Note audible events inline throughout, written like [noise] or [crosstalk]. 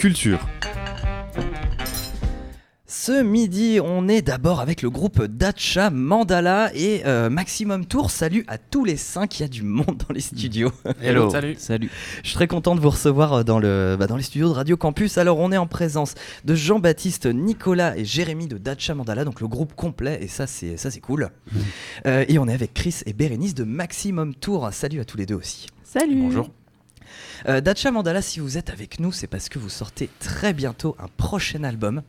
culture. Ce midi, on est d'abord avec le groupe Dacha Mandala et euh, Maximum Tour. Salut à tous les cinq, il y a du monde dans les studios. [laughs] Hello. Salut. Salut. Je suis très content de vous recevoir euh, dans, le, bah, dans les studios de Radio Campus. Alors, on est en présence de Jean-Baptiste, Nicolas et Jérémy de Dacha Mandala, donc le groupe complet, et ça, c'est ça c'est cool. Euh, et on est avec Chris et Bérénice de Maximum Tour. Salut à tous les deux aussi. Salut. Bonjour. Euh, Dacha Mandala, si vous êtes avec nous, c'est parce que vous sortez très bientôt un prochain album.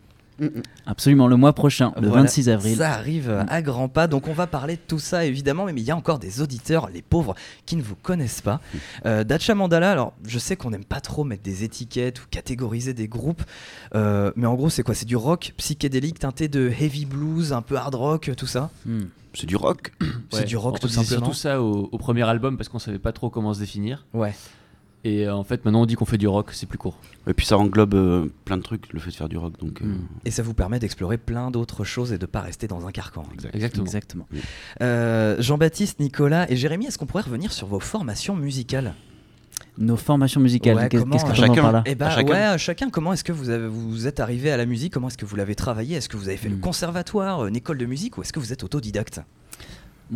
Absolument, le mois prochain, le Voilà, 26 avril. Ça arrive euh, à grands pas, donc on va parler de tout ça évidemment, mais il y a encore des auditeurs, les pauvres, qui ne vous connaissent pas. Euh, Dacha Mandala, alors je sais qu'on n'aime pas trop mettre des étiquettes ou catégoriser des groupes, euh, mais en gros c'est quoi? C'est du rock psychédélique teinté de heavy blues, un peu hard rock, tout ça? Hmm. C'est du rock. C'est du rock on tout simplement surtout ça au, au premier album parce qu'on savait pas trop comment se définir. Ouais. Et euh, en fait, maintenant on dit qu'on fait du rock, c'est plus court. Et puis ça englobe euh, plein de trucs, le fait de faire du rock. Donc, euh, Mm. Et ça vous permet d'explorer plein d'autres choses et de pas rester dans un carcan. exact. Exactement. Exactement. Euh, Jean-Baptiste, Nicolas et Jérémy, est-ce qu'on pourrait revenir sur vos formations musicales? Nos formations musicales, Ouais, qu'est-ce que euh, j'entends chacun par là Eh À chacun. ouais, à chacun. Comment est-ce que vous, avez, vous êtes arrivé à la musique? Comment est-ce que vous l'avez travaillé? Est-ce que vous avez fait le Hmm. conservatoire, une école de musique ou est-ce que vous êtes autodidacte?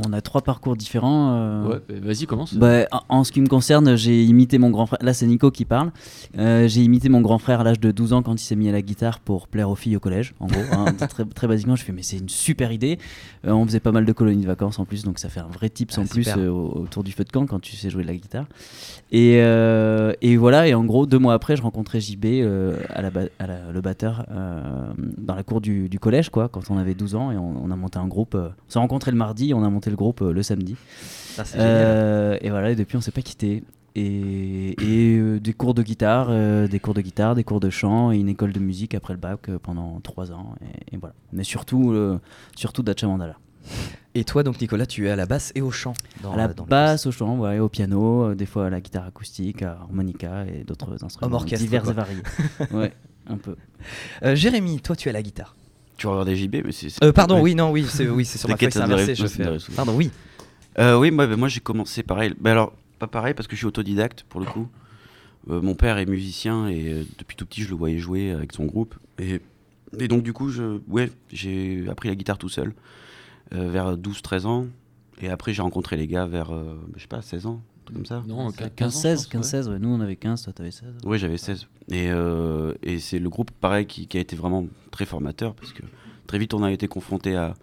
On a trois parcours différents. euh, Ouais, bah, vas-y, commence. Bah, en, en ce qui me concerne, j'ai imité mon grand frère. Là, c'est Nico qui parle. Euh, j'ai imité mon grand frère à l'âge de 12 ans quand il s'est mis à la guitare pour plaire aux filles au collège. En gros, hein. [laughs] très, très basiquement, je fais mais c'est une super idée. Euh, on faisait pas mal de colonies de vacances en plus, donc ça fait un vrai tips Ah, en plus autour du feu de camp quand tu sais jouer de la guitare. Et, et voilà. Et en gros, deux mois après, je rencontrais JB à la, à la- le batteur dans la cour du, du collège, quoi, quand on avait 12 ans, et on, on a monté un groupe. on s'est rencontrés le mardi, on a monté le groupe euh, le samedi. Génial. Euh, et voilà, et depuis on s'est pas quitté. Et, et, euh, des cours de guitare, euh, des cours de guitare, des cours de chant et une école de musique après le bac euh, pendant trois ans. Et, et voilà. Mais surtout, surtout Dacha Mandala. Et toi, donc, Nicolas, tu es à la basse et au chant dans, à la dans basse, au chant, ouais, au piano, des fois à la guitare acoustique, à harmonica et d'autres instruments divers et variés. [laughs] ouais, un peu. Jérémy, toi, tu es à la guitare. Tu regarder JB, mais c'est. Euh, pardon, oui, non, oui, c'est oui, c'est sur ma feuille, c'est inversé. Je fais. souvent. Pardon, oui. Euh, oui, moi, bah, moi j'ai commencé pareil. Bah, alors, pas pareil parce que je suis autodidacte pour le coup. Euh, mon père est musicien et euh, depuis tout petit je le voyais jouer avec son groupe. Et, et donc du coup, je, ouais, j'ai appris la guitare tout seul euh, vers 12-13 ans. Et après j'ai rencontré les gars vers, euh, je sais pas, 16 ans, comme ça. Non, 15, 15-16, 15-16, ouais. nous on avait 15, toi t'avais 16. Oui, j'avais 16. Et, euh, et c'est le groupe, pareil, qui, qui a été vraiment très formateur parce que très vite on a été confronté à,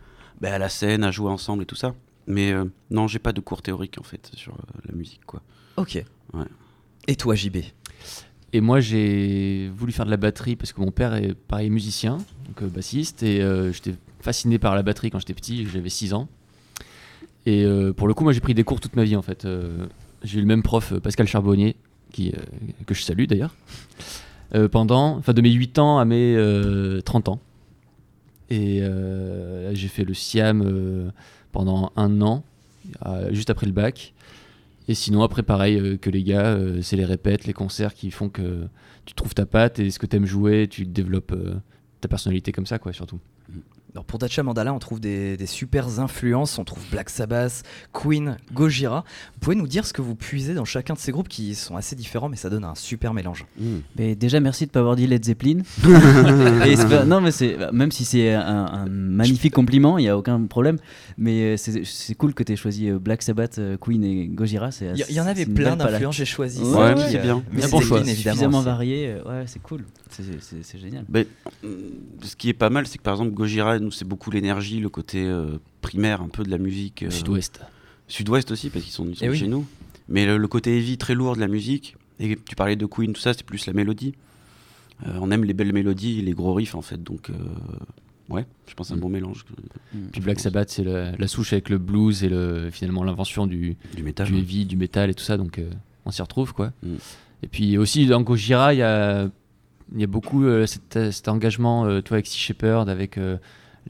bah, à la scène, à jouer ensemble et tout ça. Mais euh, non, j'ai pas de cours théoriques en fait sur euh, la musique, quoi. Ok. Ouais. Et toi, JB Et moi, j'ai voulu faire de la batterie parce que mon père est pareil musicien, donc bassiste, et euh, j'étais fasciné par la batterie quand j'étais petit, j'avais 6 ans. Et euh, pour le coup, moi, j'ai pris des cours toute ma vie en fait. Euh, j'ai eu le même prof, euh, Pascal Charbonnier, qui, euh, que je salue d'ailleurs, euh, pendant, enfin, de mes 8 ans à mes euh, 30 ans. Et j'ai fait le SIAM pendant un an, juste après le bac. Et sinon, après, pareil que les gars, c'est les répètes, les concerts qui font que tu trouves ta patte et ce que tu aimes jouer, tu développes ta personnalité comme ça, quoi, surtout. Alors pour Dacha Mandala, on trouve des, des super influences. On trouve Black Sabbath, Queen, Gojira. Vous pouvez nous dire ce que vous puisez dans chacun de ces groupes qui sont assez différents, mais ça donne un super mélange. Mais déjà, merci de pas avoir dit Led Zeppelin. [laughs] Et c'est pas- non, mais c'est même si c'est un, un magnifique compliment, il y a aucun problème. Mais euh, c'est cool que tu aies choisi euh, Black Sabbath, euh, Queen et Gojira. Il y, en avait plein d'influences, j'ai choisi. Ouais, ouais, c'est euh, bien. Mais Un c'est bon choix. Suffisamment varié. Ouais, c'est cool. C'est- génial. Mais, ce qui est pas mal, c'est que par exemple, Gojira, nous, c'est beaucoup l'énergie, le côté euh, primaire un peu de la musique. euh, Sud-Ouest. Sud-Ouest aussi, parce qu'ils sont, ils sont Eh oui. chez nous. Mais le, le côté heavy, très lourd de la musique, et tu parlais de Queen, tout ça, c'est plus la mélodie. Euh, on aime les belles mélodies, les gros riffs, en fait. Donc, euh, ouais, je pense que c'est un Mm. bon mélange. Puis Black Sabbath, c'est la, la souche avec le blues et le, finalement l'invention du, Du métal. du heavy, du métal et tout ça, donc euh, on s'y retrouve, quoi. Mm. Et puis aussi, dans Gojira, il y a, il y a beaucoup euh, cet, cet engagement, euh, toi, avec Sea Shepherd, avec euh,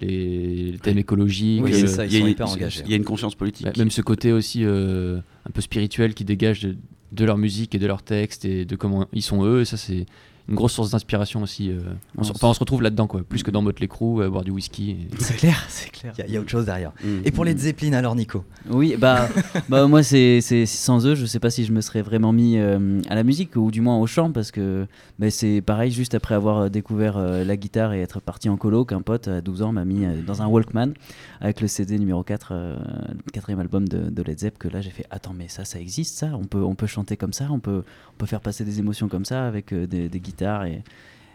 les, les thèmes écologiques. Oui, euh, ça, ils il y a sont hyper engagés. Il y a une conscience politique. Bah, même ce côté aussi euh, un peu spirituel qui dégage de, de leur musique et de leurs textes et de comment ils sont eux. Et ça, c'est une grosse source d'inspiration aussi. euh, on, se, enfin, on se retrouve là-dedans, quoi. Plus que dans Motley Crue, à boire du whisky. et- [laughs] C'est clair, c'est clair. Il y a- il y, a autre chose derrière. Mm. Et pour les Zeppelin alors, Nico? Oui, bah, [laughs] bah moi, c'est c'est- sans eux, je sais pas si je me serais vraiment mis euh, à la musique ou du moins au chant parce que bah, c'est pareil, juste après avoir découvert euh, la guitare et être parti en colo, qu'un pote à 12 ans m'a mis euh, dans un Walkman avec le CD numéro 4, euh, le quatrième album de, de Led Zepp, que là j'ai fait Attends, mais ça, ça existe ça? On peut, on peut chanter comme ça, on peut, on peut faire passer des émotions comme ça avec euh, des, des guitares et.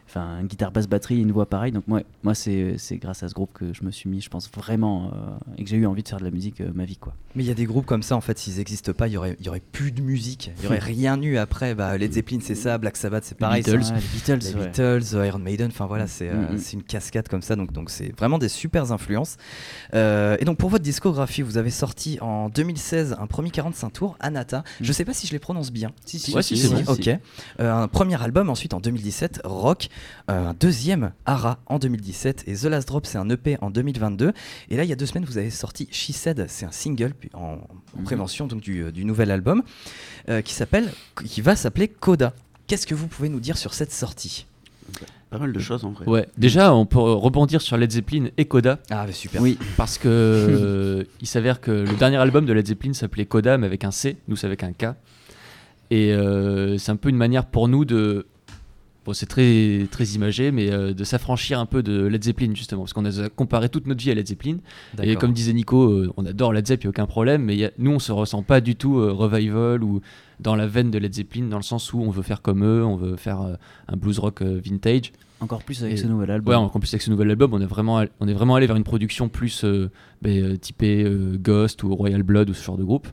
Enfin, une guitare basse batterie, une voix pareille. Donc, moi, moi c'est c'est grâce à ce groupe que je me suis mis, je pense vraiment, euh, et que j'ai eu envie de faire de la musique euh, ma vie, quoi. Mais il y a des groupes comme ça, en fait, s'ils n'existent pas, il y aurait, il y aurait plus de musique. Il y aurait [laughs] rien eu après. Bah, les Zeppelin, c'est ça. Black Sabbath, c'est pareil. Beatles, Ouais, les Beatles, les ouais. Beatles, euh, Iron Maiden, enfin voilà, c'est euh, Mhm. c'est une cascade comme ça, donc donc c'est vraiment des super influences. Euh, et donc pour votre discographie, vous avez sorti en 2016 un premier 45 tours, Anata. Je sais pas si je les prononce bien. Si, si, Ouais, si, c'est bon. Ok. Euh, un premier album ensuite en 2017, Rock. Euh, un deuxième, Ara, en 2017. Et The Last Drop, c'est un EP en 2022. Et là, il y a deux semaines, vous avez sorti She Said, c'est un single puis en, en Mhm. prévention donc, du, du nouvel album euh, qui s'appelle, qui va s'appeler Coda. Qu'est-ce que vous pouvez nous dire sur cette sortie? Pas mal de choses en vrai. Ouais, déjà, on peut rebondir sur Led Zeppelin et Coda. Ah, mais super. Oui, Parce que euh, il s'avère que le dernier album de Led Zeppelin s'appelait Coda, mais avec un C, nous c'est avec un K. Et euh, c'est un peu une manière pour nous de. Bon, c'est très, très imagé, mais euh, de s'affranchir un peu de Led Zeppelin, justement. Parce qu'on a comparé toute notre vie à Led Zeppelin. Et comme disait Nico, euh, on adore Led Zeppelin, il n'y a aucun problème, mais y a- nous, on se ressent pas du tout euh, revival ou dans la veine de Led Zeppelin, dans le sens où on veut faire comme eux, on veut faire un blues rock vintage. encore plus avec Et- ce nouvel album. Ouais, en plus avec ce nouvel album, on est vraiment, on est vraiment allé vers une production plus euh, typée Ghost ou Royal Blood ou ce genre de groupe.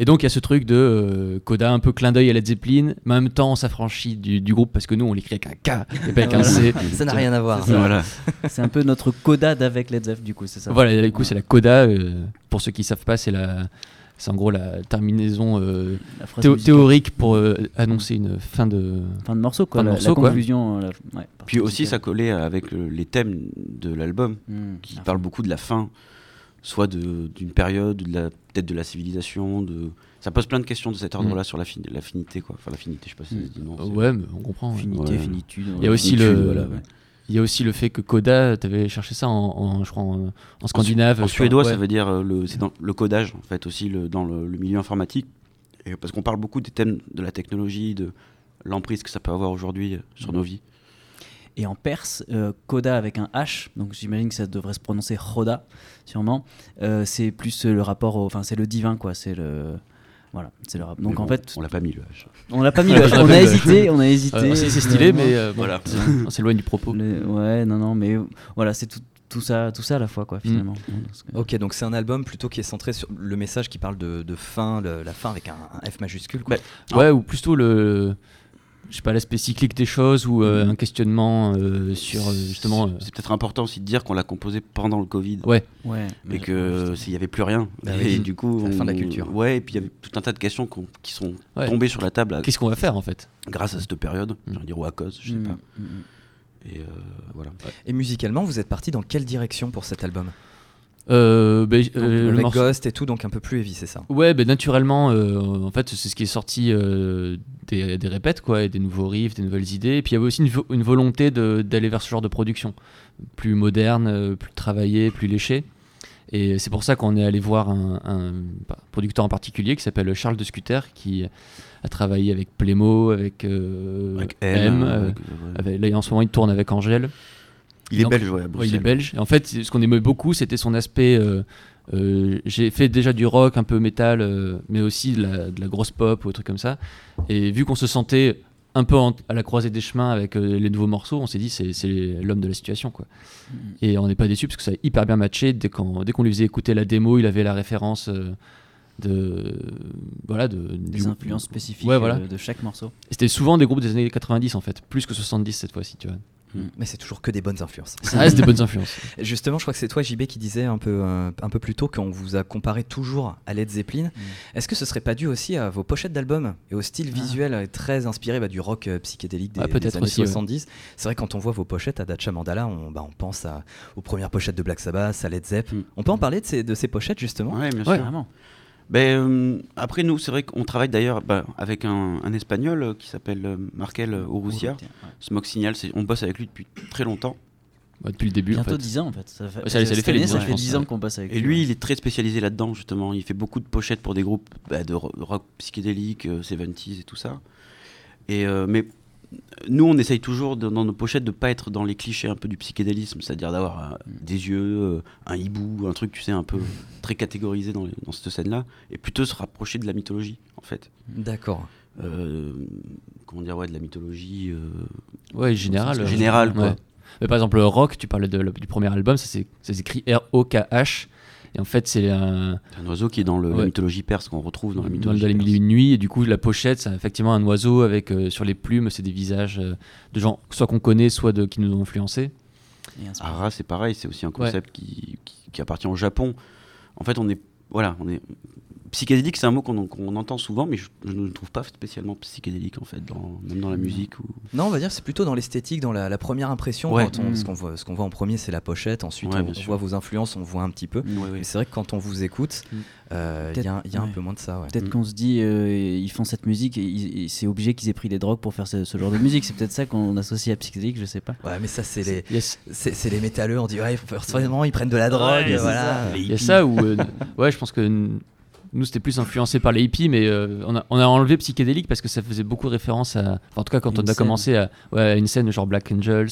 Et donc il y a ce truc de euh, Coda un peu clin d'œil à Led Zeppelin, mais en même temps on s'affranchit du, du groupe parce que nous on l'écrit avec un K et pas avec un C. Ça n'a rien à voir. C'est. Voilà. Un peu notre coda d'avec Led Zepp, du coup, c'est ça? Voilà, du coup c'est la Coda. euh, pour ceux qui savent pas, c'est la, c'est en gros la terminaison euh, La phrase théo- musicale. théorique pour euh, annoncer une fin de. Fin de morceau, quoi. Fin de la, morceau, la quoi. conclusion. la- ouais, Puis aussi, ça ça collait avec euh, les thèmes de l'album, qui parlent beaucoup de la fin, soit d'une période, de la- peut-être de la civilisation. De... Ça pose plein de questions de cet ordre-là sur la fin- l'affinité. quoi. Enfin, l'affinité, je sais pas si Mm. ça se dit non. Ouais, mais on comprend. Finité, Ouais. finitude. Il y a aussi Finitude, le, voilà, ouais. il y a aussi le fait que Coda, tu avais cherché ça en, en- je crois en, en scandinave. En suédois, ça veut dire euh, le, c'est dans le codage, en fait, aussi le- dans le, le milieu informatique. Et parce qu'on parle beaucoup des thèmes de la technologie, de l'emprise que ça peut avoir aujourd'hui euh, sur nos vies. Et en perse, euh, coda avec un H, donc j'imagine que ça devrait se prononcer Roda, sûrement. Euh, c'est plus le rapport, enfin c'est le divin, quoi. C'est le, voilà, c'est le rap- Donc en fait, on l'a pas mis le H. on l'a pas mis. [laughs] le H. On a hésité, on a hésité. Euh, c'est stylé, finalement. mais euh, Voilà. on s'éloigne du propos. Le- ouais, non, non, mais voilà, c'est tout, tout ça, tout ça à la fois, quoi, finalement. Parce que- Ok, donc c'est un album plutôt qui est centré sur le message qui parle de, de fin, le- la fin avec un, un F majuscule. quoi. Bah, Ouais, ou plutôt le, je sais pas, l'aspect cyclique des choses ou euh, un questionnement euh, sur euh, justement. euh, C'est peut-être important aussi de dire qu'on l'a composé pendant le Covid. Ouais. Ouais. Et que s'il y avait plus rien. Bah et oui. du coup, La fin de la culture. Ouais, et puis il y avait tout un tas de questions qui sont Ouais. tombées sur la table à- Qu'est-ce qu'on va faire en fait? Grâce à cette période. Mm. J'ai envie de dire ou à cause, je sais Mm, pas. mm, mm. Et euh, voilà. Et musicalement, vous êtes parti dans quelle direction pour cet album? Euh, ben, euh, le Avec morceau- Ghost et tout, donc un peu plus heavy, c'est ça? Ouais, ben naturellement, euh, en fait, c'est ce qui est sorti euh, des, des répètes, quoi, et des nouveaux riffs, des nouvelles idées. Et puis il y avait aussi une, vo- une volonté d'aller vers ce genre de production, plus moderne, plus travaillée, plus léchée. Et c'est pour ça qu'on est allé voir un, un producteur en particulier qui s'appelle Charles de Scuter, qui a travaillé avec Plémo, avec, euh, Avec M. M. euh, avec- ouais. avec- là, en ce moment, il tourne avec Angèle. Il est Donc, belge, ouais, à Ouais, il est belge. Et en fait, ce qu'on aimait beaucoup, c'était son aspect. euh, euh, J'ai fait déjà du rock, un peu métal, euh, mais aussi de la, de la grosse pop ou des trucs comme ça. Et vu qu'on se sentait un peu en- à la croisée des chemins avec euh, les nouveaux morceaux, on s'est dit c'est c'est l'homme de la situation quoi. Mm. Et on n'est pas déçu parce que ça a hyper bien matché. Dès qu'on dès qu'on lui faisait écouter la démo, il avait la référence euh, de voilà de Des du- influences spécifiques Ouais, voilà. de chaque morceau. Et C'était souvent des groupes des années 90 en fait, plus que 70 cette fois-ci, tu vois. Mais c'est toujours que des bonnes influences. Ça reste des bonnes influences. [laughs] Justement, je crois que c'est toi, JB, qui disait un peu, euh, un peu plus tôt qu'on vous a comparé toujours à Led Zeppelin. Est-ce que ce serait pas dû aussi à vos pochettes d'albums et au style Ah. visuel euh, très inspiré bah, du rock euh, psychédélique des, Ah, années aussi, ouais. 70 C'est vrai, quand on voit vos pochettes à Dacha Mandala, on, bah, on pense à- aux premières pochettes de Black Sabbath, à Led Zepp. Mm. On peut en parler de ces, de ces pochettes justement? Ouais, bien Ouais. sûr. Vraiment. Ben, euh, après, nous, c'est vrai qu'on travaille d'ailleurs bah, avec un, un espagnol euh, qui s'appelle euh, Markel Urrutia. Smoke Signal, on bosse avec lui depuis très longtemps. Bah, depuis le début. en Bientôt fait. 10 ans en fait. Ça, fait, Ouais, ça- lui fait les année, 10 ça ans, fait je pense, 10 ans ouais. qu'on passe avec Et lui, il est très spécialisé là-dedans, justement. Il fait beaucoup de pochettes pour des groupes bah, de ro- rock psychédélique, euh, 70s et tout ça. Et, euh, mais nous, on essaye toujours de- dans nos pochettes de pas être dans les clichés un peu du psychédélisme, c'est-à-dire d'avoir euh, des yeux, euh, un hibou, un truc, tu sais, un peu très catégorisé dans, les- dans cette scène-là, et plutôt se rapprocher de la mythologie, en fait. D'accord. Euh, comment dire, ouais, de la mythologie. Ouais, général. euh, Général, quoi. ouais. Mais par exemple, Rock, tu parlais de- du premier album, ça s'écrit R-O-K-H. Et en fait, c'est un, c'est un oiseau qui est dans le- la Ouais. mythologie perse qu'on retrouve dans la dans, mythologie. dans les perse. mille une nuits. Et du coup, la pochette, c'est effectivement un oiseau avec euh, sur les plumes, c'est des visages euh, de gens, soit qu'on connaît, soit de, qui nous ont influencés. Ara, c'est pareil, c'est aussi un concept qui, qui, qui appartient au Japon. En fait, on est. Voilà, on est. Psychédélique, c'est un mot qu'on entend souvent, mais je, je ne le trouve pas spécialement psychédélique, en fait, dans, même dans la musique. Ou... Non, on va dire que c'est plutôt dans l'esthétique, dans la, la première impression. Ouais. Quand on, Mm. ce qu'on voit, en premier, c'est la pochette. Ensuite, Ouais, on, voit vos influences, on voit un petit peu. Ouais, ouais. Mais c'est vrai que quand on vous écoute, Mm. euh, il y a, un- il y a un Ouais. peu moins de ça. ouais. Peut-être Mm. qu'on se dit, euh, ils font cette musique et, c'est obligé qu'ils aient pris des drogues pour faire ce, ce genre de musique. C'est peut-être ça qu'on associe à psychédélique, je sais pas. Ouais, mais ça, c'est les, Yes. c'est, c'est les métalleux. On dit, ouais, forcément, ils prennent de la drogue. Voilà. Il y a ça où, euh, [laughs] ouais, je pense que nous c'était plus influencé par les hippies, mais euh, on, a, on a enlevé psychédélique parce que ça faisait beaucoup référence à, enfin, en tout cas quand Une on a commencé à, ouais, à une scène genre Black Angels,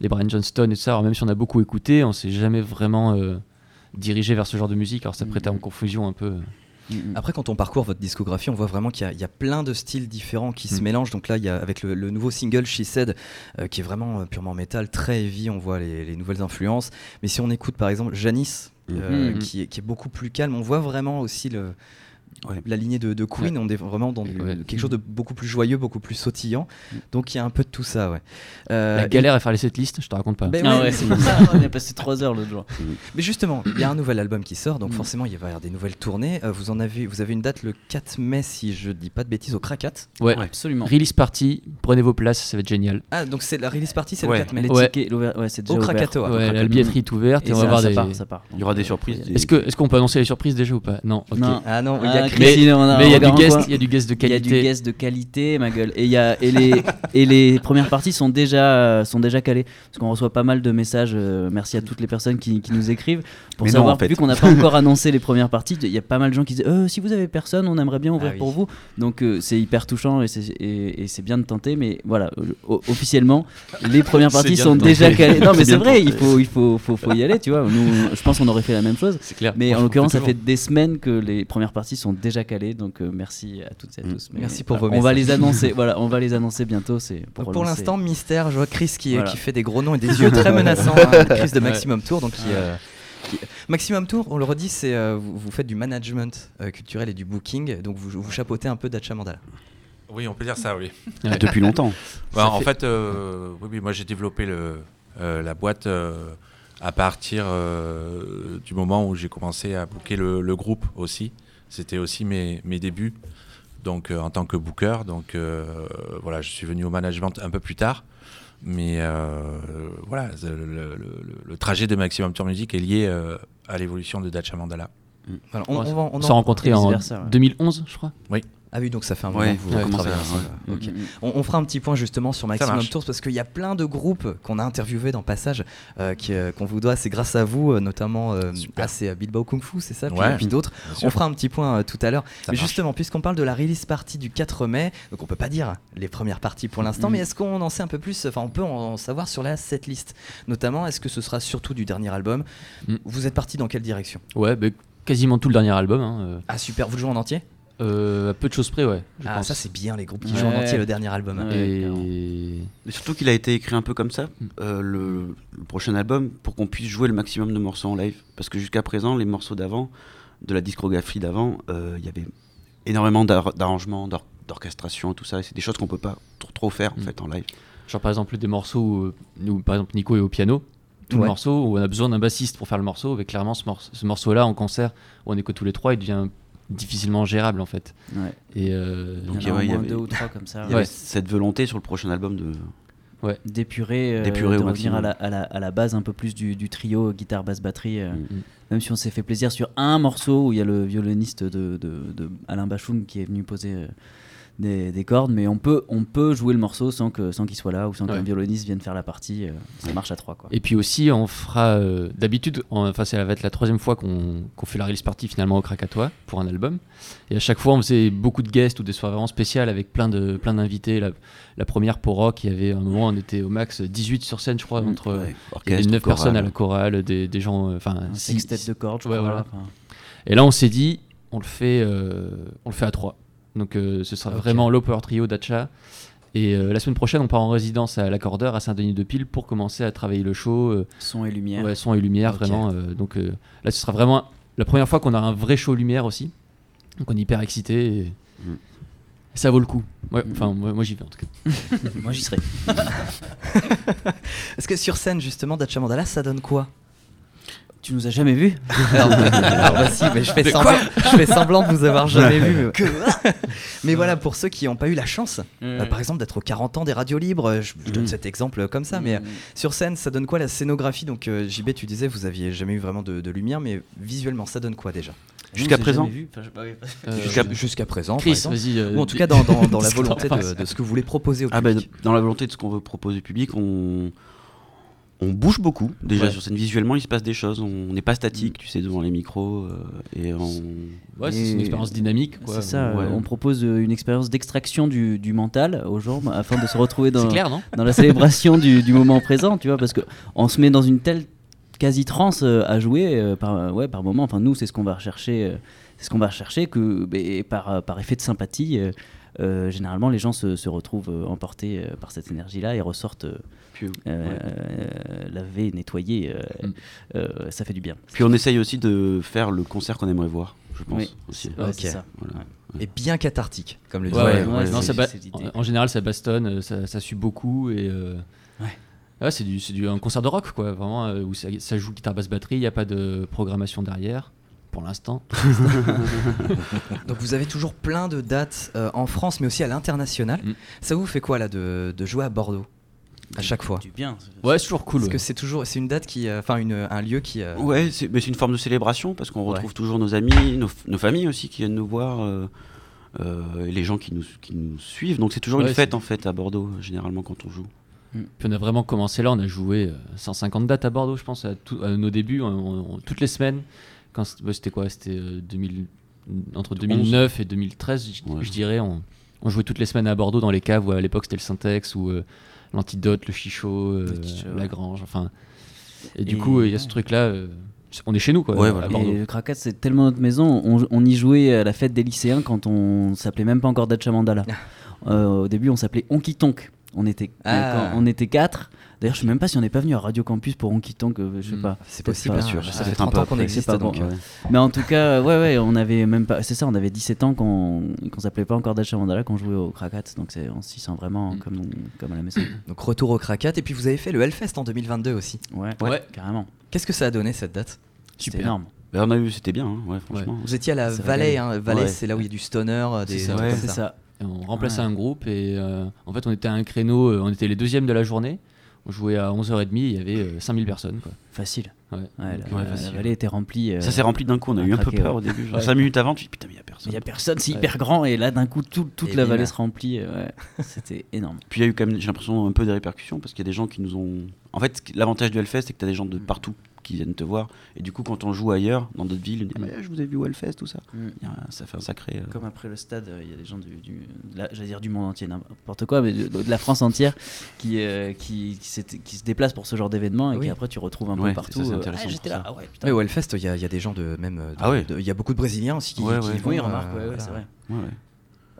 les Brian Johnston et tout ça. Alors même si on a beaucoup écouté, on s'est jamais vraiment euh, dirigé vers ce genre de musique. Alors ça prêtait en Mhm. confusion un peu. Mm, mm. Après, quand on parcourt votre discographie, on voit vraiment qu'il y a, il y a plein de styles différents qui se Mm. mélangent. Donc là, il y a, avec le, le nouveau single She Said, euh, qui est vraiment euh, purement métal, très heavy, on voit les, les nouvelles influences. Mais si on écoute par exemple Janice, euh, Mhm. qui, est, qui est beaucoup plus calme, on voit vraiment aussi le, Ouais. la lignée de, de Queen. On est vraiment dans du- Ouais. quelque chose de beaucoup plus joyeux, beaucoup plus sautillant. Mm. Donc il y a un peu de tout ça. Ouais. Euh, La et- galère à faire les setlists, je te raconte pas. Ben Ah ouais, ouais, mais c'est c'est pour pour ça, ça. on a passé 3 heures l'autre jour. Mais justement, il y a un nouvel album qui sort, donc Mm. forcément il va y avoir des nouvelles tournées. Euh, vous en avez, vous avez une date le 4 mai, si je dis pas de bêtises, au Krakat. Ouais. Absolument. Release party, prenez vos places, ça va être génial. Ah, donc c'est la release party, c'est Ouais. le 4 mai. Les Ouais. tickets, c'est déjà Au. Krakatoa. Ouais, la billetterie est ouverte et, on va ça des. Il y aura des surprises, euh, Est-ce que est-ce qu'on peut annoncer les surprises déjà ou pas? Non. Ah non, il y a Christine, Mais il y a du guest, quoi il y a du guest de Il y a du qualité. guest de qualité, ma gueule. Et, il y a, et, les, [laughs] et les premières parties sont déjà, sont déjà calées. Parce qu'on reçoit pas mal de messages. euh, merci à toutes les personnes qui, qui nous écrivent. Pour Mais non, savoir, en fait. vu qu'on n'a pas [laughs] encore annoncé les premières parties, il y a pas mal de gens qui disent euh, si vous avez personne, on aimerait bien ouvrir Ah oui. pour vous. Donc euh, c'est hyper touchant et c'est bien de tenter. Mais voilà, euh, officiellement, les [laughs] premières parties sont déjà calées. Non, mais C'est vrai, il faut, il faut, faut, faut y aller, tu vois. Nous, je pense qu'on aurait fait la même chose. Clair. Mais en l'occurrence, ça fait des semaines que les premières parties sont déjà calées, donc euh, merci à toutes et à Mm. tous. Mais Merci pour voilà, vos On va messages. les annoncer. [laughs] voilà, on va les annoncer bientôt. C'est pour, l'instant, mystère. Je vois Chris qui, Voilà. qui fait des gros noms et des [laughs] yeux très menaçants. hein, [laughs] Chris de Ouais. Maximum Tour. Donc qui, euh, qui- Maximum Tour, on le redit, c'est euh, vous, vous faites du management euh, culturel et du booking. Donc vous, vous chapeautez un peu Dacha Mandala. Oui, on peut dire ça, oui. Ouais. Depuis longtemps. Bah, en fait- fait, euh, oui, oui, moi j'ai développé le, euh, la boîte euh, à partir euh, du moment où j'ai commencé à booker le, le groupe aussi. C'était aussi mes, mes débuts donc, euh, en tant que booker. Donc euh, voilà, je suis venu au management un peu plus tard. Mais euh, voilà, le, le- le- le trajet de Maximum Tour Music est lié euh, à l'évolution de Dacha Mandala. Voilà, on, Ouais, on va- on On s'est en- rencontrés en vice-versa, ouais. 2011, je crois. Ah oui, donc ça fait un moment Ouais, que vous ouais, travaillez. Mm, mm, mm. On, on fera un petit point justement sur Maximum. Tours parce qu'il y a plein de groupes qu'on a interviewés dans Passage euh, euh, qu'on vous doit. C'est grâce à vous, euh, notamment euh, Super. ah, c'est Bilbao Kung Fu, c'est ça Puis, Ouais. puis d'autres. On fera un petit point euh, tout à l'heure. Mais marche. justement, puisqu'on parle de la release party du 4 mai, donc on peut pas dire les premières parties pour l'instant, mais est-ce qu'on en sait un peu plus Enfin, on peut en savoir sur la setlist? Notamment, est-ce que ce sera surtout du dernier album? Vous êtes parti dans quelle direction? Ouais, bah, quasiment tout le dernier album. hein, Ah super, vous le jouez en entier? Euh, à peu de choses près, ouais. je Ah pense. ça c'est bien les groupes qui Ouais. jouent en entier le dernier album. hein. Et Et surtout qu'il a été écrit un peu comme ça, Mm. euh, le, le prochain album, pour qu'on puisse jouer le maximum de morceaux en live. Parce que jusqu'à présent, les morceaux d'avant, de la discographie d'avant, euh, il y avait énormément d'ar- d'arrangements, d'or- d'orchestration, tout ça. Et c'est des choses qu'on peut pas trop, trop faire en Mm. fait en live. genre par exemple des morceaux où, où, par exemple Nico est au piano. Tout Ouais. le morceau où on a besoin d'un bassiste pour faire le morceau, mais clairement ce, morce- ce morceau-là en concert où on est que tous les trois, il devient difficilement gérable en fait. Ouais. Et euh, Il y en Donc, a ouais, il y moins avait- deux ou trois comme ça. Y Ouais. cette volonté sur le prochain album de, Ouais. d'épurer, euh, D'épurer de revenir à la, à, la, à la base un peu plus du, du trio guitare basse batterie. euh, Mm. Même si on s'est fait plaisir sur un morceau où il y a le violoniste de, de, de Alain Bachoum qui est venu poser euh, des, des cordes, mais on peut, on peut jouer le morceau sans que sans qu'il soit là ou sans Ouais. qu'un violoniste vienne faire la partie. euh, ça marche à trois quoi. Et puis aussi, on fera euh, d'habitude, en- enfin, ça va être la troisième fois qu'on qu'on fait la release party finalement au Krakatoa pour un album. Et à chaque fois, on faisait beaucoup de guests ou des soirées vraiment spéciales avec plein de plein d'invités. La, la première pour rock, il y avait un moment, on était au max 18 sur scène, je crois, Mm. entre Ouais, il y avait orchestre, 9 personnes à la chorale, des, des gens, euh, enfin, six- sextet de cordes, je Ouais, crois. voilà. Et là, on s'est dit, on le fait, on le fait à trois. Donc, euh, ce sera vraiment l'Oper Trio d'Acha. Et euh, la semaine prochaine, on part en résidence à l'accordeur à Saint-Denis-de-Pile pour commencer à travailler le show, euh, Son et lumière. ouais, son et lumière, vraiment. euh, donc euh, là, ce sera vraiment la première fois qu'on a un vrai show lumière aussi. Donc, on est hyper excité. Et... Mm. Ça vaut le coup. Ouais, Mm. Enfin, moi, moi, j'y vais en tout cas. [laughs] Moi j'y serai. [laughs] Est-ce que sur scène, justement, Dacha Mandala, ça donne quoi? Tu nous as jamais vus [laughs] alors, alors, bah si, mais je fais, semblant, je fais semblant de vous avoir jamais vu. [laughs] mais voilà, pour ceux qui n'ont pas eu la chance, euh, par exemple, d'être aux 40 ans des radios libres, euh, je, je donne Mm. cet exemple comme ça, mais euh, sur scène, ça donne quoi la scénographie? Donc, euh, JB, tu disais, vous aviez jamais eu vraiment de, de lumière, mais visuellement, ça donne quoi déjà? Jusqu'à présent Euh, Jusqu'à- présent, par Chris, exemple. vas-y. euh, Ou en tout cas, dans, dans- dans la [laughs] volonté de, ce que vous voulez proposer au Ah ben, public. dans la volonté de ce qu'on veut proposer au public, on, on bouge beaucoup. Déjà Ouais. sur scène, visuellement, il se passe des choses. On n'est pas statique, tu sais, devant les micros. euh, et on... Ouais, c'est une Et- expérience dynamique. quoi. C'est ça, Ouais. on propose euh, une expérience d'extraction du, du mental aux gens afin de se retrouver dans, [laughs] clair, dans la célébration du, du moment présent, tu vois, parce que on se met dans une telle quasi transe euh, à jouer euh, par, ouais, par moment. Enfin, nous, c'est ce qu'on va rechercher, euh, c'est ce qu'on va rechercher que ben, par, euh, par effet de sympathie. euh, euh, généralement, les gens se, se retrouvent euh, emportés euh, par cette énergie-là et ressortent euh, Puis, euh, ouais. euh, lavés, nettoyés. euh, Mm. euh, ça fait du bien. Puis on essaye aussi de faire le concert qu'on aimerait voir, je pense. Oui. aussi. Ouais, ça. Voilà. Et bien cathartique, comme le dit non, ça en, en général, ça bastonne, ça, ça suit beaucoup et. euh, Ouais. ouais, c'est du, c'est du un concert de rock quoi, vraiment euh, où ça, ça joue guitare basse batterie, il n'y a pas de programmation derrière pour l'instant. [laughs] Donc vous avez toujours plein de dates euh, en France, mais aussi à l'international. Mm. Ça vous fait quoi là de, de jouer à Bordeaux? À chaque fois Du bien. Ouais, c'est toujours cool. Parce ouais. que c'est toujours, c'est une date qui, euh, enfin une, un lieu qui. euh, Ouais, c'est mais c'est une forme de célébration parce qu'on Ouais. retrouve toujours nos amis, nos, nos familles aussi qui viennent nous voir, euh, euh, et les gens qui nous, qui nous suivent. Donc c'est toujours Ouais, une fête c'est- en fait à Bordeaux, généralement quand on joue. Puis on a vraiment commencé là, on a joué euh, 150 dates à Bordeaux, je pense, à, tout- à nos débuts, on- on- toutes les semaines. Quand c'était quoi C'était euh, 2000 entre 2009 et 2013, je, Ouais. je dirais. On, on jouait toutes les semaines à Bordeaux dans les caves où à l'époque c'était le Syntex ou euh, l'Antidote, le Chichot, euh, Le Chichot, ouais. la Grange. Enfin, et du coup, il y a ce truc-là. euh, on est chez nous quoi, Ouais, voilà. Et le Krakat, c'est tellement notre maison. On, on y jouait à la fête des lycéens quand on s'appelait même pas encore Dacha Mandala. [laughs] Euh, au début, on s'appelait Onky Tonk. On était, Ah. quand on était quatre. D'ailleurs, je sais même pas si on n'est pas venu à Radio Campus pour Onky Tonk. euh, je sais Mm. pas. C'est possible. pas sûr, ça ça fait fait un 30 peu ans qu'on existe. c'est pas donc, bon, euh, Ouais. Mais en tout cas, ouais, ouais, on avait même pas. C'est ça, on avait 17 ans quand qu'on s'appelait pas encore Dacha Mandala, qu'on jouait au Krakat. Donc c'est- on s'y sent vraiment Mm. comme, comme à la maison. [coughs] Donc retour au Krakat. Et puis vous avez fait le Hellfest en 2022 aussi. Ouais, Ouais. carrément. Qu'est-ce que ça a donné cette date? C'était Super. énorme. Ben, on a eu, c'était bien, hein, ouais, franchement. Vous étiez à la Vallée. Hein. Vallée, Ouais. c'est là où il y a du stoner, euh, des C'est ça, on remplaçait Ouais. un groupe et euh, en fait on était à un créneau, euh, on était les deuxièmes de la journée. On jouait à 11h30, il y avait euh, 5000 personnes. Quoi. Facile. Ouais. Ouais, la, vallée était remplie. euh, Ça s'est rempli d'un coup, on a eu un peu peur ouais. au début. Genre Ouais. 5 minutes avant, tu dis putain, mais il y a Il personne. n'y a personne, c'est Ouais. hyper grand et là d'un coup tout- toute Et la vallée se remplit. ouais. [laughs] C'était énorme. Puis il y a eu quand même, j'ai l'impression, un peu des répercussions parce qu'il y a des gens qui nous ont. En fait, l'avantage du Hellfest, c'est que tu as des gens de partout qui viennent te voir. Et du coup, quand on joue ailleurs, dans d'autres villes, ils disent Mais Je vous ai vu au Hellfest, tout ça. A- ça fait un sacré. euh, Comme après le stade, euh, il y a des gens du, du la- dire du monde entier, n'importe quoi, mais de, de la France entière qui, euh, qui, qui, s'est- qui se déplacent pour ce genre d'événement et Oui. qui après tu retrouves un Ouais, peu partout. ça, c'est euh, intéressant Ah, j'étais là, ah ouais, putain. Oui, au Hellfest, il y, a- il y a des gens de même. de- Ah ouais. de- Il y a beaucoup de Brésiliens aussi qui, Ouais, qui ouais. vont, Oui, remarque, ouais, ouais, voilà. c'est vrai.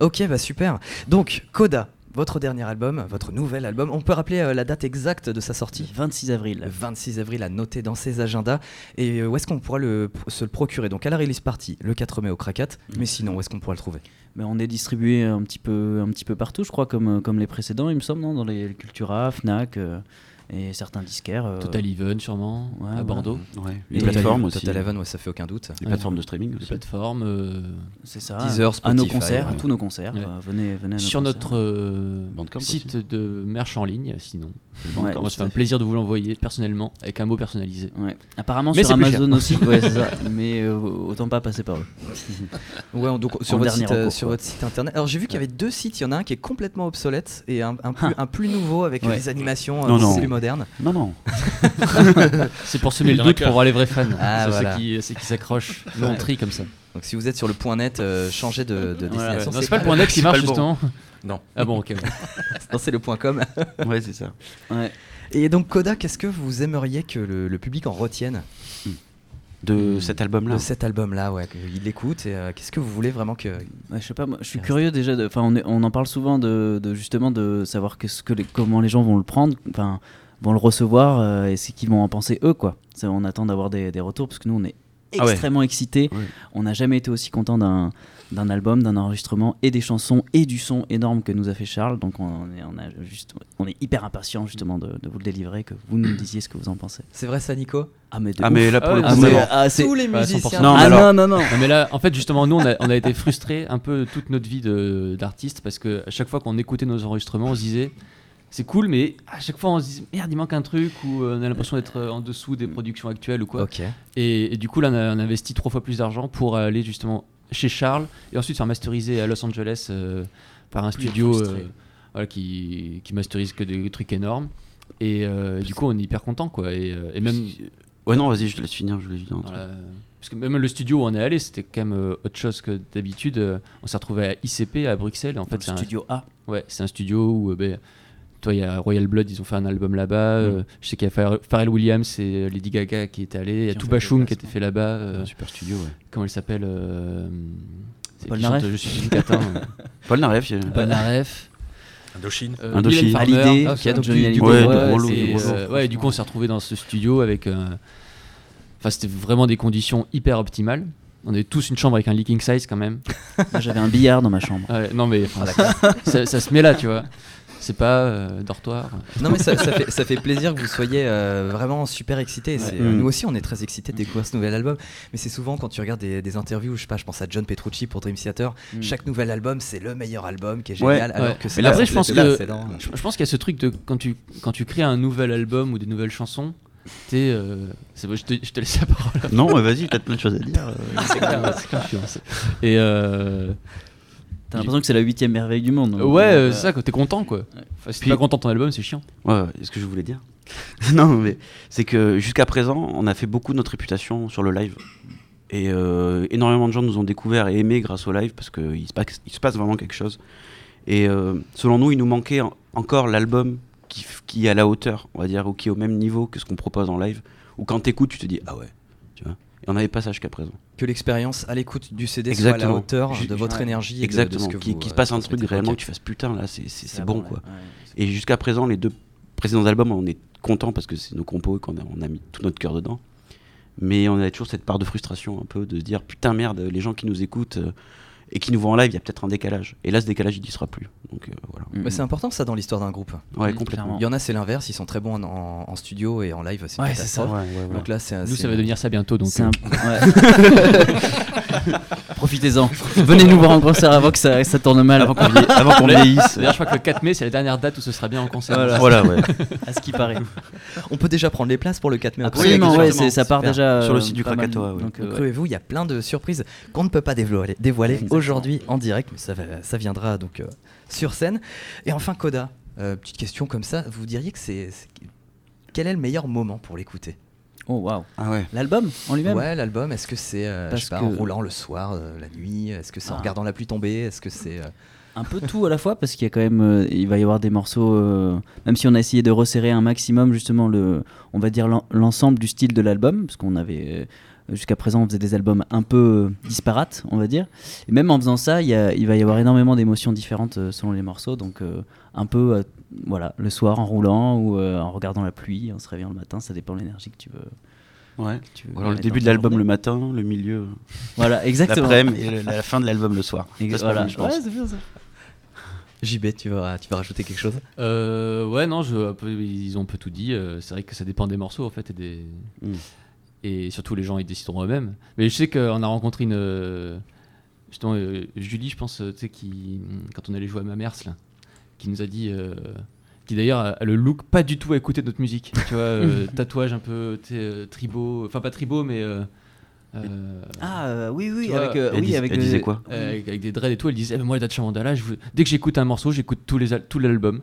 Ok, bah super. Donc, Coda, votre dernier album, votre nouvel album. On peut rappeler euh, la date exacte de sa sortie? 26 avril. Le 26 avril à noter dans ses agendas. Et euh, où est-ce qu'on pourra le, se le procurer? Donc à la release party, le 4 mai au Krakat. Mais sinon, où est-ce qu'on pourra le trouver? Mais on est distribué un petit peu, un petit peu partout, je crois, comme, euh, comme les précédents, il me semble, non? Dans les Cultura, Fnac. euh, et certains disquaires. euh, Total Even sûrement, ouais, à. Bordeaux. Ouais. Et Les plateformes aussi. Total Eleven, ouais, ça fait aucun doute. Les plateformes de streaming Les aussi. plateformes. euh, C'est ça. Deezer, à nos Spotify, concerts, ouais. à tous nos concerts. Ouais. euh, venez, venez à nos sur concerts. notre euh, site de merch en ligne, sinon. Ouais, Moi, ça fait un plaisir de vous l'envoyer personnellement avec un mot personnalisé. Ouais. Apparemment Mais sur Amazon aussi, [laughs] ouais, c'est ça. mais euh, autant pas passer par eux. [laughs] Ouais, donc sur, En votre site, recours, sur votre site internet. Alors j'ai vu qu'il y avait deux sites. Il y en a un qui est complètement obsolète et un, un plus, un plus nouveau avec des animations Non, non. Non, non. [laughs] C'est pour semer Il le doute pour voir les vrais fans. Ah, c'est voilà. ceux qui, qui s'accrochent. On Ouais. trie comme ça. Donc si vous êtes sur le point net, euh, changez de, destination. Non, c'est pas le point net [laughs] qui marche bon. justement. Non. Ah bon, ok. ouais. [laughs] Non, c'est le point com. Ouais, c'est ça. Ouais. Et donc Coda, qu'est-ce que vous aimeriez que le, le public en retienne De cet album-là. de cet album-là, ouais, qu'il l'écoute et euh, qu'est-ce que vous voulez vraiment que Ouais, je sais pas, moi, je suis curieux déjà. Enfin, on, en parle souvent de, de justement de savoir que les- comment les gens vont le prendre, enfin, vont le recevoir euh, et ce qu'ils vont en penser eux, quoi. Ça, on attend d'avoir des, des retours parce que nous, on est Ah ouais. extrêmement excités. Ouais. On n'a jamais été aussi content d'un d'un album, d'un enregistrement et des chansons et du son énorme que nous a fait Charles. Donc on est, on a juste, on est hyper impatient justement de, de vous le délivrer, que vous nous disiez ce que vous en pensez. C'est vrai ça, Nico? Ah mais de Ah, ouf. mais là, pour Ah le coup, Ah, c'est mais- ah, c'est- Tous les Ouais, 100%. musiciens. Non, mais ah alors- non non non. Non, mais là, en fait, justement, nous, on a, on a été frustrés un peu toute notre vie de- d'artiste parce que à chaque fois qu'on écoutait nos enregistrements, on se disait c'est cool, mais à chaque fois on se disait merde, il manque un truc ou euh, on a l'impression d'être euh, en dessous des productions actuelles ou quoi. Et, et du coup, là, on a, on a investi trois fois plus d'argent pour aller justement chez Charles et ensuite faire masteriser à Los Angeles euh, par un Plus studio euh, voilà, qui, qui masterise que des trucs énormes. Et euh, du coup, on est hyper content, quoi. Et, et même Ouais, non, vas-y, je te laisse finir. Je voulais dire un truc. voilà. Parce que même le studio où on est allé, c'était quand même euh, autre chose que d'habitude. Euh, on s'est retrouvé à ICP à Bruxelles. En fait, c'est le un, studio A. ouais, c'est un studio où, euh, ben, toi, il y a Royal Blood, ils ont fait un album là-bas. Euh, je sais qu'il y a Pharrell- Williams et Lady Gaga qui étaient allés. Il y a Touba Choum qui déplacement. était fait là-bas. euh, Un super studio, ouais. comment il s'appelle euh, Paul Naref Je suis catin. euh, Paul Naref, a- Paul Naref. Indochine. euh, Indochine. Hallyday, Ah, a Johnny du- du Ouais, ouais, euh, ouais, du coup, on s'est retrouvé dans ce studio avec. euh, Enfin, c'était vraiment des conditions hyper optimales. On avait tous une chambre avec un leaking size quand même. [laughs] Moi, J'avais un billard dans ma chambre. Ouais, non mais ça, ça se met là, tu vois. C'est pas euh, dortoir. Non mais ça, ça fait, ça fait plaisir que vous soyez euh, vraiment super excités. Mm. Nous aussi on est très excités de découvrir ce nouvel album. Mais c'est souvent quand tu regardes des, des interviews, je sais pas, je pense à John Petrucci pour Dream Theater. Mm. Chaque nouvel album c'est le meilleur album qui est Ouais, génial. alors ouais. que c'est après, je pense que-. Je, je pense qu'il y a ce truc de quand tu quand tu crées un nouvel album ou des nouvelles chansons, t'es. euh, c'est bon, je te, je te laisse la parole. Non, vas-y, t'as plein de choses à dire. euh. [laughs] c'est clair, lancé. Et euh, T'as l'impression que c'est la huitième merveille du monde. donc, ouais, euh, euh, c'est ça, quoi, t'es content quoi. Enfin, si t'es Puis- pas content de ton album, c'est chiant. Ouais, ouais, c'est ce que je voulais dire. [laughs] non, mais c'est que jusqu'à présent, on a fait beaucoup de notre réputation sur le live. Et euh, énormément de gens nous ont découvert et aimé grâce au live parce qu'il se, passe- il se passe vraiment quelque chose. Et euh, selon nous, il nous manquait en- encore l'album qui, f- qui est à la hauteur, on va dire, ou qui est au même niveau que ce qu'on propose en live. Ou quand t'écoutes, tu te dis, ah ouais, tu vois. Et on n'avait pas ça jusqu'à présent. Que l'expérience à l'écoute du CD soit à la Exactement. hauteur de votre énergie. et de- de Exactement. ce que Qui, vous, qui se euh, passe un truc réellement que tu fasses putain, là, c'est la bon quoi. ouais. Et jusqu'à présent, les deux précédents albums, on est content parce que c'est nos compos et qu'on a, on a mis tout notre cœur dedans. Mais on a toujours cette part de frustration un peu de se dire putain merde, les gens qui nous écoutent euh, et qui nous voient en live, il y a peut-être un décalage. Et là, ce décalage, il n'y sera plus. Donc euh, voilà. C'est important ça dans l'histoire d'un groupe. Ouais, complètement. clairement. Il y en a c'est l'inverse, ils sont très bons en, en- en studio et en live c'est Ouais, c'est ça. catastrophe. Ouais, ouais, ouais. Donc là c'est un- Nous, c'est ça va devenir ça bientôt, donc. C'est euh, un- ouais. [laughs] Profitez-en. Venez nous voir en concert avant que ça, ça tourne mal. Avant qu'on vieillisse. D'ailleurs, je crois que le 4 mai, c'est la dernière date où ce sera bien en concert. Voilà. Voilà, ouais. à ce qui paraît. On peut déjà prendre les places pour le 4 mai. Absolument, Oui, ouais, ça part Super. déjà Sur le euh, site du. Krakatoa, ouais. Donc, euh. Ruez-vous, il y a plein de surprises qu'on ne peut pas dévoiler. Aujourd'hui en direct, mais ça, va- ça viendra donc euh, sur scène. Et enfin, Coda, euh, petite question comme ça, vous diriez que c'est. Quel est le meilleur moment pour l'écouter? Oh waouh. Ah ouais. L'album en lui-même? Ouais, l'album, est-ce que c'est euh, pas, en que- roulant le soir, euh, la nuit? Est-ce que c'est en Ah. regardant la pluie tomber? Est-ce que c'est. euh, Un peu tout à la fois parce qu'il y a quand même euh, il va y avoir des morceaux euh, même si on a essayé de resserrer un maximum justement le on va dire l'en- l'ensemble du style de l'album parce qu'on avait euh, jusqu'à présent on faisait des albums un peu euh, disparates on va dire et même en faisant ça il, y a- il va y avoir énormément d'émotions différentes euh, selon les morceaux donc euh, un peu euh, voilà le soir en roulant ou euh, en regardant la pluie en se réveillant le matin ça dépend de l'énergie que tu veux Ouais. que tu veux Ou alors le début de l'album le matin, le milieu, voilà [laughs] exactement l'après-midi et le- la fin de l'album le soir. Ça, voilà. pense. Ouais, c'est bien ça. JB, tu vas, tu vas rajouter quelque chose? Euh, ouais, non, je, un peu- ils ont un peu tout dit. c'est vrai que ça dépend des morceaux en fait et des Mm. Et surtout les gens ils décideront eux-mêmes. Mais je sais qu'on a rencontré une euh, justement euh, Julie, je pense, euh, tu sais, qui quand on allait jouer à Mamers là, qui nous a dit. euh, qui d'ailleurs a a le look pas du tout à écouter notre musique. Tu vois, euh, [laughs] tatouage un peu tribaux, enfin pas tribaux, mais euh, Ah oui, oui, vois, avec, euh, Elle, oui, dis- avec elle le- disait quoi euh, avec, avec des dreads et tout, elle disait Eh ben, Moi, Dacha Mandala, je vous- dès que j'écoute un morceau, j'écoute tous les tout l'album.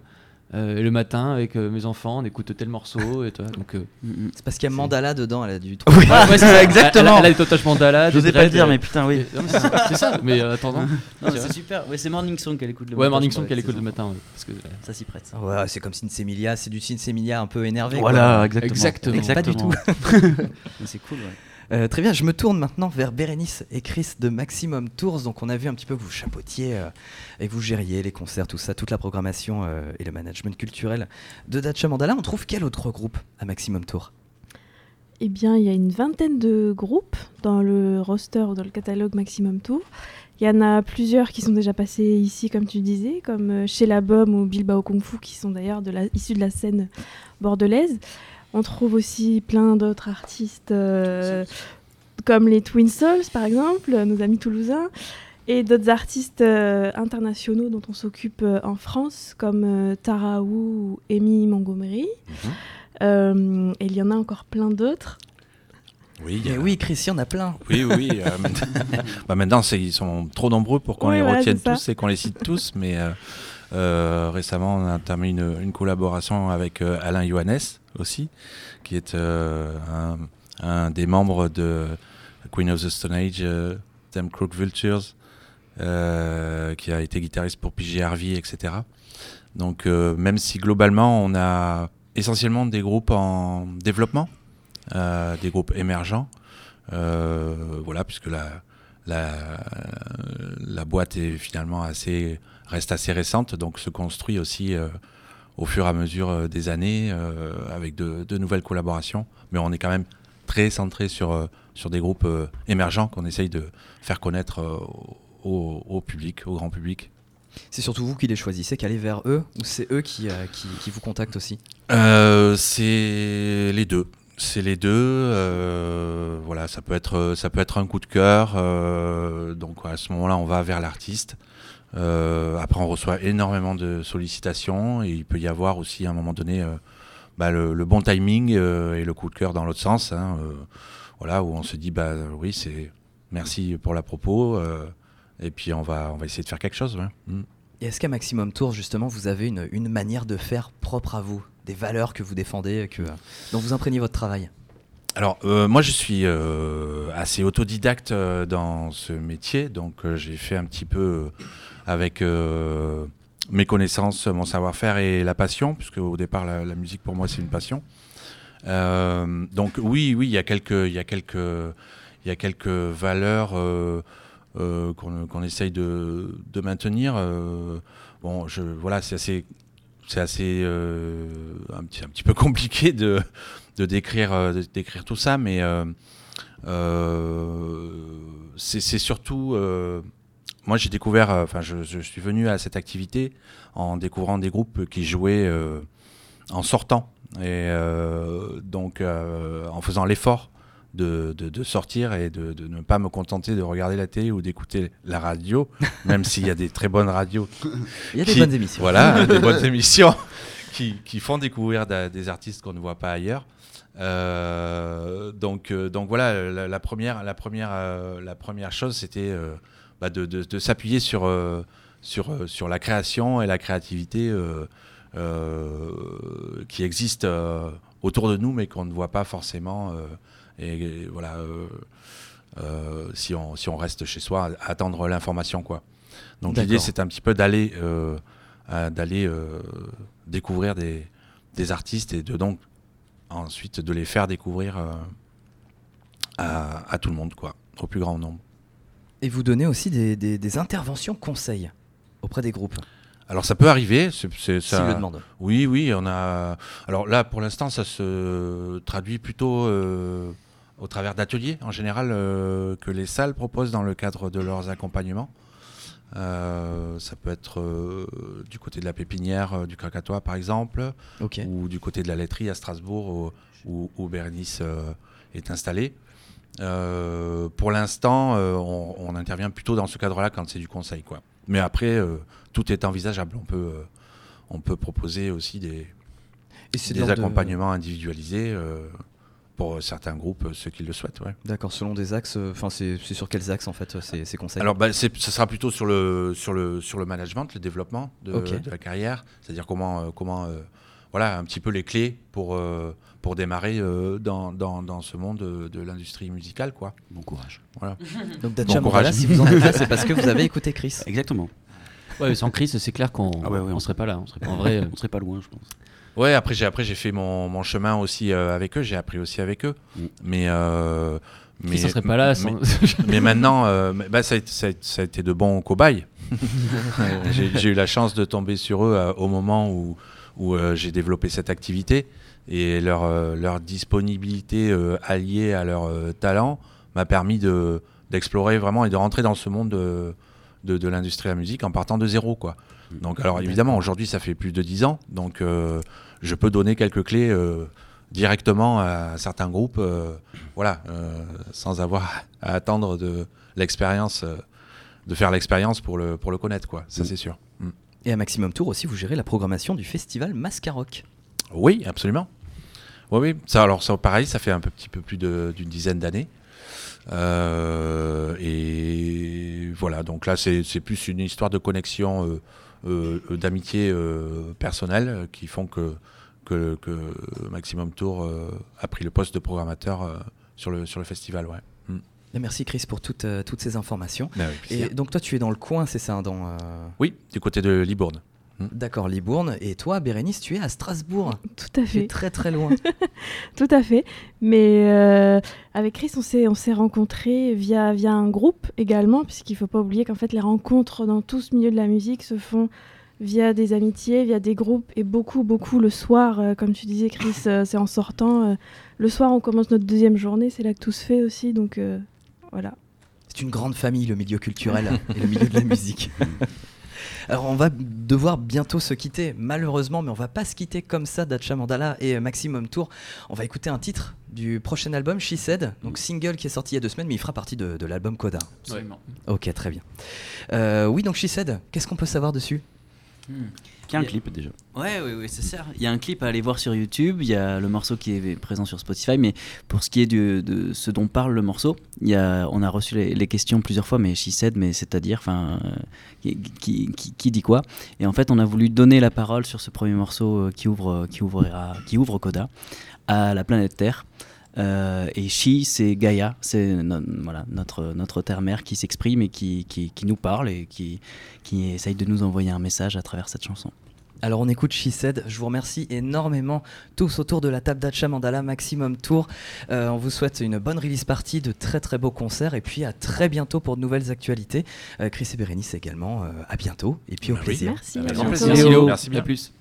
Euh, et le matin, avec euh, mes enfants, on écoute tel morceau. Et toi, donc, euh, Mm, mm. C'est parce qu'il y a C'est- Mandala dedans, elle a dû Oui, [laughs] ouais, c'est ça, exactement. Elle, a- elle a des tatouages mandala. N'osais pas le dire, euh, mais putain, oui. et- non, mais c'est ça, c'est ça, mais euh, attendant. C'est super. Ouais, c'est Morning Song qu'elle écoute le Ouais, matin, Morning je Song qu'elle écoute le matin. ouais, parce que, euh, Ça s'y prête. ça. Ouais, c'est comme Sinsemilia, c'est du Sinsemilia un peu énervé. Voilà. Exactement. Exactement. Pas du tout. [laughs] Mais C'est cool. ouais. Euh, très bien, je me tourne maintenant vers Bérénice et Chris de Maximum Tours. Donc, on a vu un petit peu que vous chapeautiez euh, et que vous gériez les concerts, tout ça, toute la programmation euh, et le management culturel de Dacha Mandala. On trouve quel autre groupe à Maximum Tours? Eh bien, il y a une vingtaine de groupes dans le roster ou dans le catalogue Maximum Tour. Il y en a plusieurs qui sont déjà passés ici, comme tu disais, comme euh, chez La Bum ou Bilbao Kung Fu, qui sont d'ailleurs la- issus de la scène bordelaise. On trouve aussi plein d'autres artistes, euh, comme les Twin Souls, par exemple, nos amis toulousains, et d'autres artistes euh, internationaux dont on s'occupe euh, en France, comme euh, Tara Wu ou Amy Montgomery. Euh, et il y en a encore plein d'autres. Oui, a- oui, Chris, il y en a plein. Oui, oui. euh, [laughs] maintenant- bah, ils sont trop nombreux pour qu'on Oui, les voilà, retienne tous et qu'on les cite tous. Mais récemment, on a entamé une, collaboration avec euh, Alain Johannes aussi, qui est euh, un, des membres de Queen of the Stone Age, euh, Them Crook Vultures, euh, qui a été guitariste pour PJ Harvey, etc. Donc, euh, même si globalement, on a essentiellement des groupes en développement, euh, des groupes émergents, euh, voilà, puisque la, la, la boîte est finalement assez, reste assez récente, donc se construit aussi euh, au fur et à mesure euh, des années euh, avec de, de nouvelles collaborations. Mais on est quand même très centré sur, sur des groupes émergents qu'on essaye de faire connaître au, au public, au grand public. C'est surtout vous qui les choisissez, qu'aller vers eux, ou c'est eux qui, euh, qui, qui vous contactent aussi? Euh, c'est les deux. C'est les deux. euh, voilà, ça peut être ça peut être un coup de cœur. euh, donc à ce moment-là, on va vers l'artiste. Euh, après, on reçoit énormément de sollicitations et il peut y avoir aussi à un moment donné bah, le, bon timing et le coup de cœur dans l'autre sens. hein, voilà, où on se dit bah oui, c'est merci pour la propos. et puis on va on va essayer de faire quelque chose. Mm. Est-ce qu'à Maximum Tours, justement, vous avez une manière de faire propre à vous? Des valeurs que vous défendez, que, dont vous imprégnez votre travail Alors, euh, moi, je suis euh, assez autodidacte euh, dans ce métier, donc j'ai fait un petit peu avec mes connaissances, mon savoir-faire et la passion, puisque au départ, la, musique pour moi, c'est une passion. Donc, oui, oui, il y a quelques, il y a quelques, il y a quelques valeurs qu'on essaye de, de maintenir. bon, je, voilà, c'est assez, c'est assez euh, un, petit, un petit peu compliqué de de décrire, euh, décrire tout ça, mais euh, c'est surtout. moi, j'ai découvert, enfin, je, je suis venu à cette activité en découvrant des groupes qui jouaient en sortant. Et donc, en faisant l'effort de, de- de sortir et de, de ne pas me contenter de regarder la télé ou d'écouter la radio, [laughs] même s'il y a des très bonnes radios Il y a des bonnes émissions. voilà, des bonnes [laughs] émissions qui, qui font découvrir da- des artistes qu'on ne voit pas ailleurs. Euh, donc, euh, donc voilà, la, la première, la première, euh, la première chose, c'était euh, bah, de, s'appuyer sur, sur, sur la création et la créativité qui existe autour de nous, mais qu'on ne voit pas forcément. Et, voilà, euh, euh, si, on, si on reste chez soi, attendre l'information, quoi. Donc l'idée, c'est un petit peu d'aller euh, d'aller découvrir des, des artistes et de donc ensuite de les faire découvrir à, à tout le monde, quoi, au plus grand nombre. Et vous donnez aussi des, des- des interventions conseils auprès des groupes, Alors ça peut arriver, c'est, ça- le demandent. Oui, oui, on a. Alors là, pour l'instant, ça se traduit plutôt euh, au travers d'ateliers en général euh, que les salles proposent dans le cadre de leurs accompagnements. Euh, ça peut être euh, du côté de la pépinière du Krakatoa, par exemple, ou du côté de la laiterie à Strasbourg, où, où, euh, est installée. Pour l'instant, on, on intervient plutôt dans ce cadre-là quand c'est du conseil. Quoi. Mais après, tout est envisageable. On peut, on peut proposer aussi des, de- accompagnements individualisés pour certains groupes, euh, ceux qui le souhaitent. Ouais. D'accord, selon des axes. euh, Enfin, c'est sur quels axes en fait euh, ces, ces conseils? Alors, bah, ce sera plutôt sur le, sur le, sur le management, le développement de, la carrière, c'est-à-dire comment, euh, comment euh, voilà, un petit peu les clés pour, euh, pour démarrer euh, dans, dans, dans ce monde de, de l'industrie musicale. Quoi. Bon courage. Voilà. [laughs] Donc Dacha Bon courage. Mandala, si vous en êtes là, c'est parce que vous avez [laughs] écouté Chris. Exactement. Ouais, mais sans Chris, c'est clair qu'on Ah ouais, ouais, on serait pas là. On serait pas en vrai. euh, On serait pas loin, je pense. Ouais, après j'ai après j'ai fait mon, mon chemin aussi euh, avec eux, j'ai appris aussi avec eux. Mm. Mais euh, mais on serait pas là. mais, sans- [laughs] mais maintenant, euh, bah, ça, a été, ça a- ça a été de bons cobayes. [laughs] j'ai j'ai eu la chance de tomber sur eux euh, au moment où, où euh, j'ai développé cette activité et leur, euh, leur disponibilité euh, alliée à leur euh, talent m'a permis de- d'explorer vraiment et de rentrer dans ce monde de, de, de l'industrie de la musique en partant de zéro. Quoi. Donc, alors évidemment, aujourd'hui, ça fait plus de 10 ans, donc euh, je peux donner quelques clés euh, directement à certains groupes, euh, voilà, sans avoir [laughs] à attendre de l'expérience, de faire l'expérience pour le, pour le connaître, quoi. Ça, Mm. c'est sûr. Mm. Et à Maximum Tour aussi, vous gérez la programmation du festival Mascaroc. Oui, absolument. Oui, oui. Ça, alors, ça, pareil, ça fait un petit peu plus d'une dizaine d'années. Euh, et voilà, donc là, c'est plus une histoire de connexion, euh, d'amitié euh, personnelle euh, qui font que, que, que Maximum Tour euh, a pris le poste de programmateur euh, sur, le, sur le festival. Ouais. Mm. Merci Chris pour toutes, euh, toutes ces informations. Avec Et donc toi, tu es dans le coin, c'est ça dans, euh, Oui, du côté de Libourne. D'accord, Libourne. Et toi, Bérénice, tu es à Strasbourg. [laughs] Tout à Tu es fait. très très loin. [laughs] Tout à fait. Mais euh, avec Chris, on s'est, on s'est rencontrés via, via un groupe également, puisqu'il ne faut pas oublier qu'en fait, les rencontres dans tout ce milieu de la musique se font via des amitiés, via des groupes, et beaucoup, beaucoup le soir, euh, comme tu disais, Chris, euh, c'est en sortant. euh, le soir, on commence notre deuxième journée, c'est là que tout se fait aussi, donc euh, voilà. C'est une grande famille, le milieu culturel et le milieu de la musique. [laughs] Alors on va devoir bientôt se quitter, malheureusement, mais on va pas se quitter comme ça, Dacha Mandala et Maximum Tour. On va écouter un titre du prochain album, She Said, donc single qui est sorti il y a deux semaines, mais il fera partie de, de l'album Coda. Absolument. Ok, très bien. Euh, oui, donc She Said, qu'est-ce qu'on peut savoir dessus? Qui a un clip déjà. Ouais, ouais, ouais, c'est ça. Il y a un clip à aller voir sur YouTube. Il y a le morceau qui est présent sur Spotify. Mais pour ce qui est du- de ce dont parle le morceau, il y a, on a reçu les, les questions plusieurs fois. Mais she said, mais c'est-à-dire, enfin, euh, qui, qui, qui- qui dit quoi? Et en fait, on a voulu donner la parole sur ce premier morceau euh, qui ouvre, qui ouvrira, qui ouvre Coda à la planète Terre. Euh, et She, c'est Gaïa, c'est no- voilà, notre, notre terre-mère qui s'exprime et qui, qui, qui nous parle et qui, qui essaye de nous envoyer un message à travers cette chanson. Alors on écoute She Said, je vous remercie énormément tous autour de la table d'Acha Mandala Maximum Tour. Euh, on vous souhaite une bonne release party, de très très beaux concerts et puis à très bientôt pour de nouvelles actualités. Euh, Chris et Bérénice également, euh, à bientôt et puis au Bah oui. plaisir. Merci. À bientôt. plaisir. Merci. Merci bien. À plus.